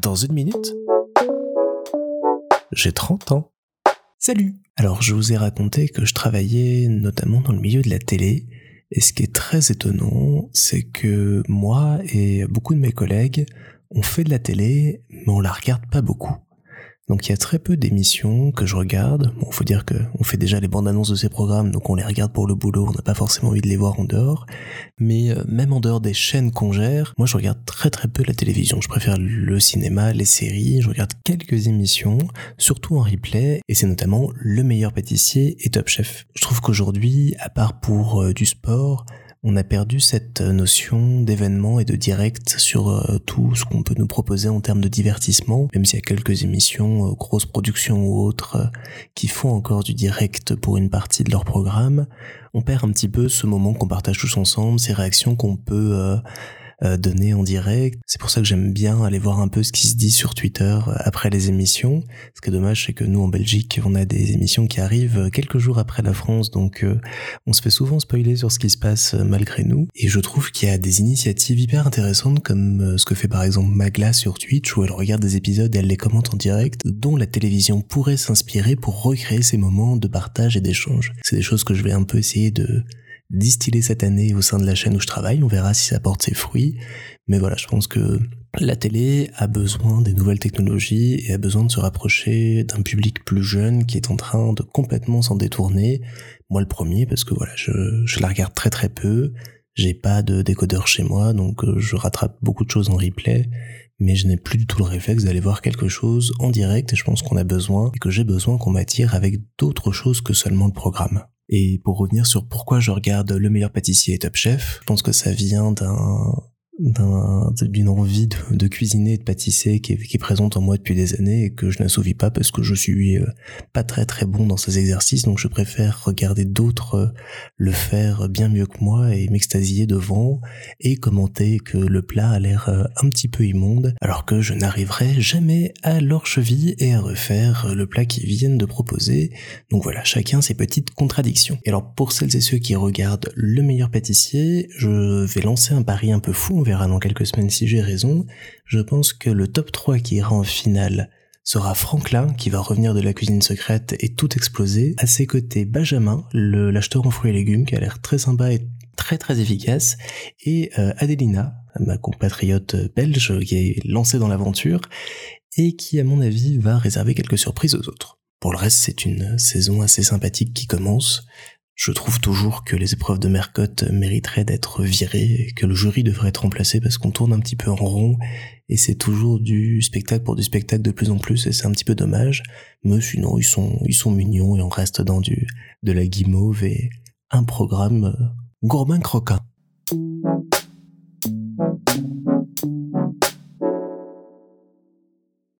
Dans une minute, j'ai 30 ans. Salut Alors je vous ai raconté que je travaillais notamment dans le milieu de la télé, et ce qui est très étonnant, c'est que moi et beaucoup de mes collègues, on fait de la télé, mais on la regarde pas beaucoup. Donc il y a très peu d'émissions que je regarde. Bon, faut dire que on fait déjà les bandes annonces de ces programmes, donc on les regarde pour le boulot, on n'a pas forcément envie de les voir en dehors. Mais euh, même en dehors des chaînes qu'on gère, moi je regarde très très peu la télévision. Je préfère le cinéma, les séries, je regarde quelques émissions, surtout en replay, et c'est notamment Le meilleur pâtissier et Top Chef. Je trouve qu'aujourd'hui, à part pour euh, du sport, on a perdu cette notion d'événement et de direct sur euh, tout ce qu'on peut nous proposer en termes de divertissement, même s'il y a quelques émissions, euh, grosses productions ou autres, euh, qui font encore du direct pour une partie de leur programme. On perd un petit peu ce moment qu'on partage tous ensemble, ces réactions qu'on peut euh, donné en direct. C'est pour ça que j'aime bien aller voir un peu ce qui se dit sur Twitter euh, après les émissions. Ce qui est dommage, c'est que nous en Belgique, on a des émissions qui arrivent euh, quelques jours après la France, donc on se fait souvent spoiler sur ce qui se passe malgré nous. Et je trouve qu'il y a des initiatives hyper intéressantes comme ce que fait par exemple Magla sur Twitch où elle regarde des épisodes et elle les commente en direct, dont la télévision pourrait s'inspirer pour recréer ces moments de partage et d'échange. C'est des choses que je vais un peu essayer de distiller cette année au sein de la chaîne où je travaille. On verra si ça porte ses fruits. Mais voilà, je pense que la télé a besoin des nouvelles technologies et a besoin de se rapprocher d'un public plus jeune qui est en train de complètement s'en détourner. Moi le premier parce que voilà, je, je la regarde très très peu. J'ai pas de décodeur chez moi, donc euh, je rattrape beaucoup de choses en replay, mais je n'ai plus du tout le réflexe d'aller voir quelque chose en direct et je pense qu'on a besoin et que j'ai besoin qu'on m'attire avec d'autres choses que seulement le programme. Et pour revenir sur pourquoi je regarde Le meilleur pâtissier et Top Chef, je pense que ça vient d'un d'une envie de, cuisiner et de pâtisser qui est, qui est, présente en moi depuis des années et que je n'assouvis pas parce que je suis euh, pas très très bon dans ces exercices. Donc je préfère regarder d'autres euh, le faire bien mieux que moi et m'extasier devant et commenter que le plat a l'air euh, un petit peu immonde alors que je n'arriverai jamais à leur cheville et à refaire le plat qu'ils viennent de proposer. Donc voilà chacun ses petites contradictions. Et alors pour celles et ceux qui regardent le meilleur pâtissier je vais lancer un pari un peu fou verra dans quelques semaines si j'ai raison, je pense que le top 3 qui ira en finale sera Franklin qui va revenir de la cuisine secrète et tout exploser. À ses côtés, Benjamin, l'acheteur en fruits et légumes qui a l'air très sympa et très très efficace. Et euh, Adelina, ma compatriote belge qui est lancée dans l'aventure et qui à mon avis va réserver quelques surprises aux autres. Pour le reste, c'est une saison assez sympathique qui commence. Je trouve toujours que les épreuves de Mercotte mériteraient d'être virées que le jury devrait être remplacé parce qu'on tourne un petit peu en rond et c'est toujours du spectacle pour du spectacle de plus en plus et c'est un petit peu dommage. Mais sinon, ils sont, ils sont mignons et on reste dans du, de la guimauve et un programme euh, gourmand croquant.